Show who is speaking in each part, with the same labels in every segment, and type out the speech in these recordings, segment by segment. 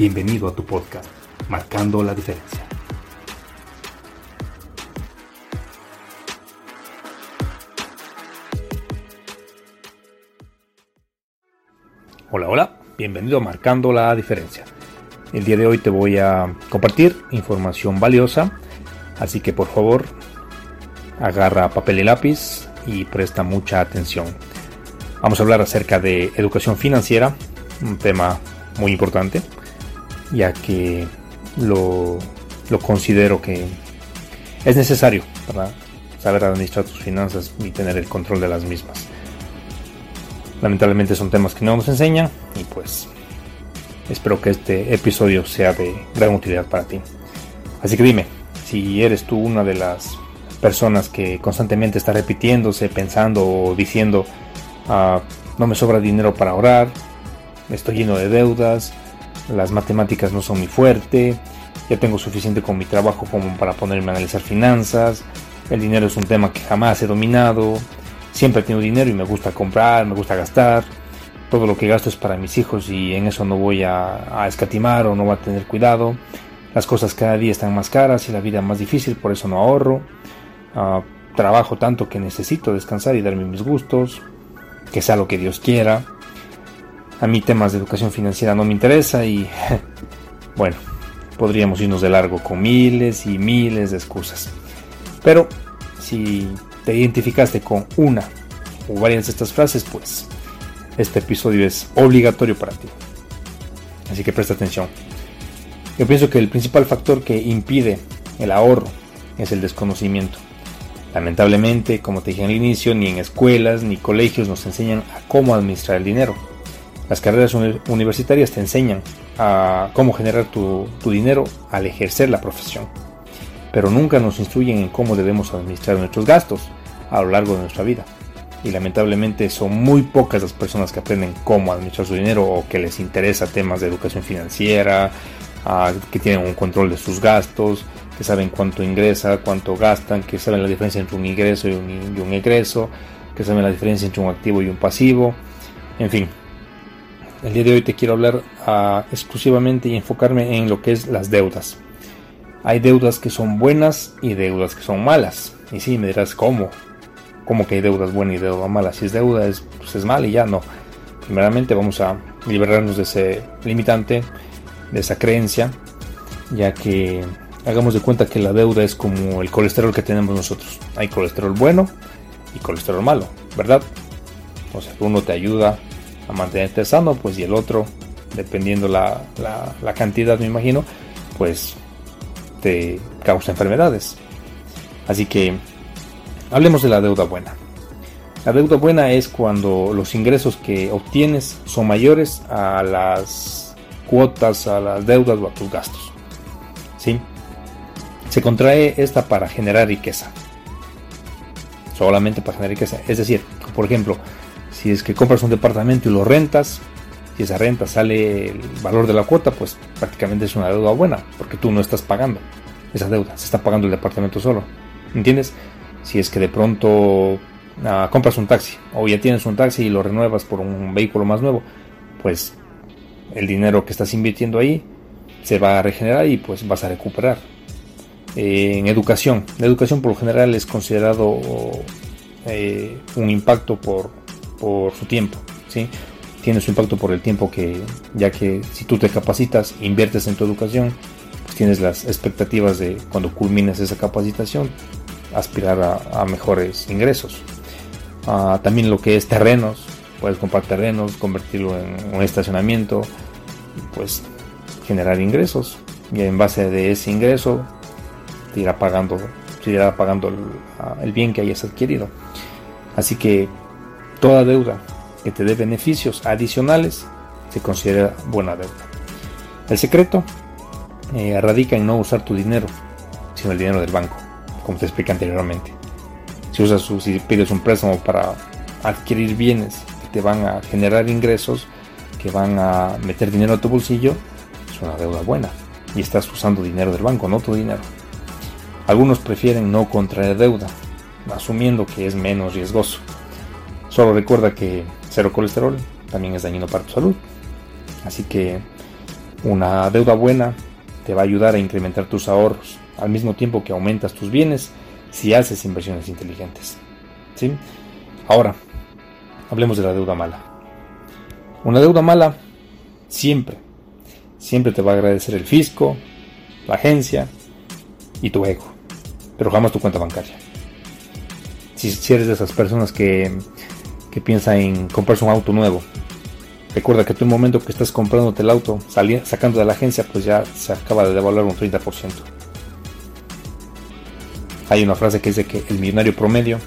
Speaker 1: Bienvenido a tu podcast, Marcando la Diferencia. Hola, hola, bienvenido a Marcando la Diferencia. El día de hoy te voy a compartir información valiosa, así que por favor agarra papel y lápiz y presta mucha atención. Vamos a hablar acerca de educación financiera, un tema muy importante ya que lo, considero que es necesario para saber administrar tus finanzas y tener el control de las mismas. Lamentablemente son temas que no nos enseñan y pues espero que este episodio sea de gran utilidad para ti. Así que dime, si eres tú una de las personas que constantemente está repitiéndose, pensando o diciendo, ah, no me sobra dinero para ahorrar, estoy lleno de deudas, las matemáticas no son mi fuerte, ya tengo suficiente con mi trabajo como para ponerme a analizar finanzas, el dinero es un tema que jamás he dominado, siempre he tenido dinero y me gusta comprar, me gusta gastar, todo lo que gasto es para mis hijos y en eso no voy a, escatimar o no voy a tener cuidado, las cosas cada día están más caras y la vida más difícil, por eso no ahorro, ah, trabajo tanto que necesito descansar y darme mis gustos, que sea lo que Dios quiera, a mí temas de educación financiera no me interesa y bueno, podríamos irnos de largo con miles y miles de excusas. Pero si te identificaste con una o varias de estas frases, pues este episodio es obligatorio para ti. Así que presta atención. Yo pienso que el principal factor que impide el ahorro es el desconocimiento. Lamentablemente, como te dije al inicio, ni en escuelas ni colegios nos enseñan a cómo administrar el dinero. Las carreras universitarias te enseñan a cómo generar tu, dinero al ejercer la profesión, pero nunca nos instruyen en cómo debemos administrar nuestros gastos a lo largo de nuestra vida. Y lamentablemente son muy pocas las personas que aprenden cómo administrar su dinero o que les interesa temas de educación financiera, que tienen un control de sus gastos, que saben cuánto ingresa, cuánto gastan, que saben la diferencia entre un ingreso y un, y un egreso, que saben la diferencia entre un activo y un pasivo. En fin, el día de hoy te quiero hablar ah, exclusivamente y enfocarme en lo que es las deudas. Hay deudas que son buenas y deudas que son malas. Y sí, me dirás, ¿cómo? ¿Cómo que hay deudas buenas y deudas malas? Si es deuda, es, pues es mal y ya no. Primeramente vamos a liberarnos de ese limitante, de esa creencia, ya que hagamos de cuenta que la deuda es como el colesterol que tenemos nosotros. Hay colesterol bueno y colesterol malo, ¿verdad? O sea, uno te ayuda a mantenerte sano, pues y el otro, dependiendo la, la, cantidad, me imagino, pues te causa enfermedades. Así que hablemos de la deuda buena. La deuda buena es cuando los ingresos que obtienes son mayores a las cuotas, a las deudas o a tus gastos. ¿Sí? Se contrae esta para generar riqueza. Solamente para generar riqueza. Es decir, por ejemplo, si es que compras un departamento y lo rentas, si esa renta sale el valor de la cuota, pues prácticamente es una deuda buena, porque tú no estás pagando esa deuda, se está pagando el departamento solo. ¿Entiendes? Si es que de pronto ah, compras un taxi o ya tienes un taxi y lo renuevas por un vehículo más nuevo, pues el dinero que estás invirtiendo ahí se va a regenerar y pues vas a recuperar. en educación, la educación por lo general es considerado eh, un impacto por por su tiempo, ¿sí? Tiene su impacto por el tiempo que, ya que si tú te capacitas, inviertes en tu educación, pues tienes las expectativas de cuando culmines esa capacitación, aspirar a, mejores ingresos. Ah, también lo que es terrenos, puedes comprar terrenos, convertirlo en un estacionamiento pues generar ingresos. Y en base de ese ingreso te irá pagando, te irá pagando el bien que hayas adquirido. Así que toda deuda que te dé beneficios adicionales se considera buena deuda. El secreto eh, radica en no usar tu dinero, sino el dinero del banco, como te expliqué anteriormente. Si usas si pides un préstamo para adquirir bienes que te van a generar ingresos, que van a meter dinero a tu bolsillo, es una deuda buena. Y estás usando dinero del banco, no tu dinero. Algunos prefieren no contraer deuda, asumiendo que es menos riesgoso. Solo recuerda que cero colesterol también es dañino para tu salud. Así que una deuda buena te va a ayudar a incrementar tus ahorros al mismo tiempo que aumentas tus bienes si haces inversiones inteligentes. ¿Sí? Ahora, hablemos de la deuda mala. Una deuda mala siempre, siempre te va a agradecer el fisco, la agencia y tu ego, pero jamás tu cuenta bancaria. Si, si eres de esas personas que, que piensa en comprarse un auto nuevo Recuerda que tú el momento que estás comprándote el auto, sacando de la agencia, pues ya se acaba de devaluar un 30%. Hay una frase que dice que el millonario promedio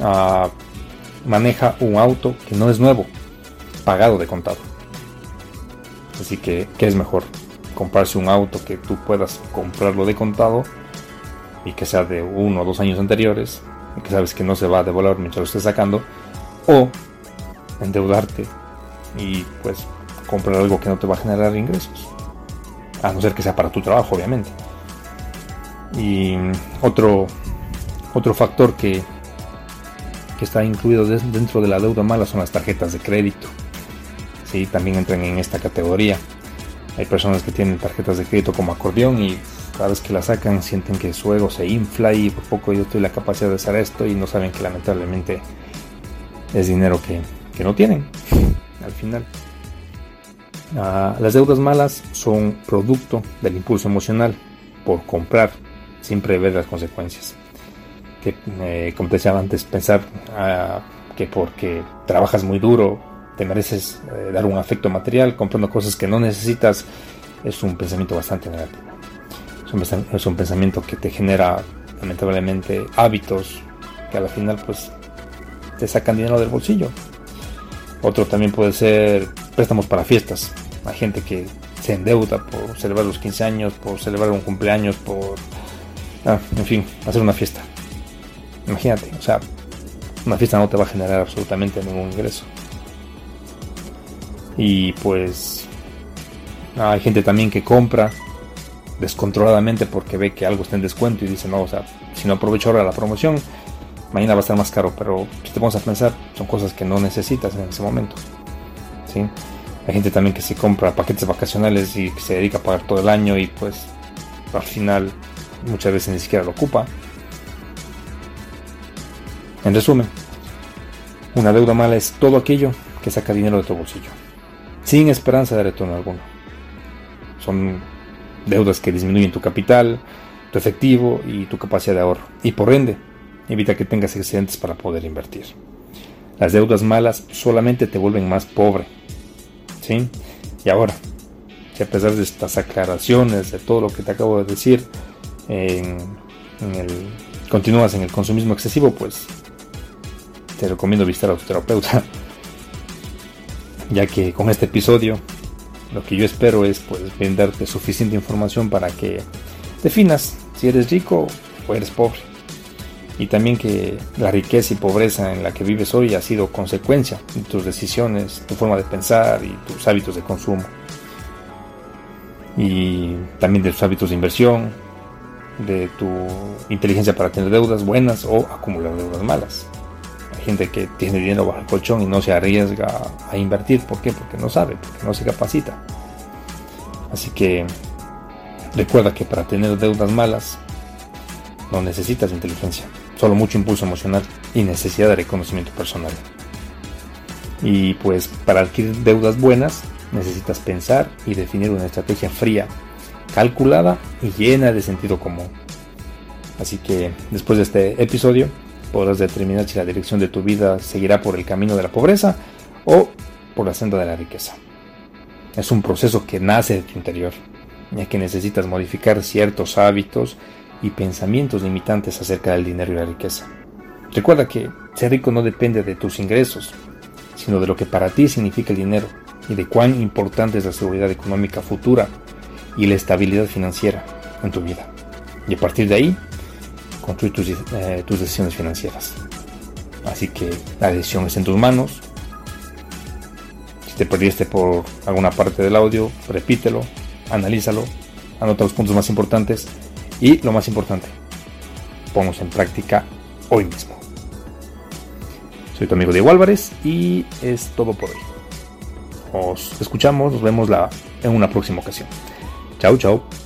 Speaker 1: ah, maneja un auto que no es nuevo, pagado de contado. Así que, ¿qué es mejor? Comprarse un auto que tú puedas comprarlo de contado y que sea de uno o dos años anteriores, que sabes que no se va a devaluar mientras lo estés sacando, o endeudarte y pues comprar algo que no te va a generar ingresos. A no ser que sea para tu trabajo, obviamente. Y otro, otro factor que, que está incluido dentro de la deuda mala son las tarjetas de crédito. Sí, también entran en esta categoría. Hay personas que tienen tarjetas de crédito como acordeón y cada vez que la sacan sienten que su ego se infla y por poco yo estoy la capacidad de hacer esto y no saben que lamentablemente es dinero que, que no tienen al final. Ah, las deudas malas son producto del impulso emocional por comprar sin prever las consecuencias. Que, eh, como te decía antes, pensar ah, que porque trabajas muy duro te mereces eh, dar un afecto material comprando cosas que no necesitas es un pensamiento bastante negativo. Es un, pensamiento que te genera lamentablemente hábitos que a la final pues te sacan dinero del bolsillo otro también puede ser préstamos para fiestas. Hay gente que se endeuda por celebrar los 15 años, por celebrar un cumpleaños, por... Ah, en fin, hacer una fiesta. Imagínate, o sea, una fiesta no te va a generar absolutamente ningún ingreso. Y pues hay gente también que compra descontroladamente porque ve que algo está en descuento y dice, no, o sea, si no aprovecho ahora la promoción, mañana va a estar más caro, pero si te vamos a pensar, son cosas que no necesitas en ese momento. ¿sí? Hay gente también que se compra paquetes vacacionales y que se dedica a pagar todo el año y pues al final muchas veces ni siquiera lo ocupa. En resumen, una deuda mala es todo aquello que saca dinero de tu bolsillo, sin esperanza de retorno alguno. Son deudas que disminuyen tu capital, tu efectivo y tu capacidad de ahorro, y por ende Evita que tengas excedentes para poder invertir. Las deudas malas solamente te vuelven más pobre. ¿Sí? Y ahora, si a pesar de estas aclaraciones, de todo lo que te acabo de decir, continúas en el consumismo excesivo, pues te recomiendo visitar a tu terapeuta. Ya que con este episodio lo que yo espero es pues brindarte suficiente información para que definas si eres rico o eres pobre y también que la riqueza y pobreza en la que vives hoy ha sido consecuencia de tus decisiones, tu forma de pensar y tus hábitos de consumo. Y también de tus hábitos de inversión, de tu inteligencia para tener deudas buenas o acumular deudas malas. Gente que tiene dinero bajo el colchón y no se arriesga a invertir. ¿Por qué? Porque no sabe, porque no se capacita. Así que recuerda que para tener deudas malas no necesitas inteligencia solo mucho impulso emocional y necesidad de reconocimiento personal. Y pues para adquirir deudas buenas necesitas pensar y definir una estrategia fría calculada y llena de sentido común. Así que después de este episodio podrás determinar si la dirección de tu vida seguirá por el camino de la pobreza o por la senda de la riqueza. Es un proceso que nace de tu interior, ya que necesitas modificar ciertos hábitos y pensamientos limitantes acerca del dinero y la riqueza. Recuerda que ser rico no depende de tus ingresos, sino de lo que para ti significa el dinero y de cuán importante es la seguridad económica futura y la estabilidad financiera en tu vida. Y a partir de ahí, construir tus, eh, tus decisiones financieras. Así que la decisión es en tus manos. Si te perdiste por alguna parte del audio, repítelo, analízalo, anota los puntos más importantes y lo más importante, ponlos en práctica hoy mismo. Soy tu amigo Diego Álvarez y es todo por hoy. Nos escuchamos, nos vemos la, en una próxima ocasión. Chao, chao.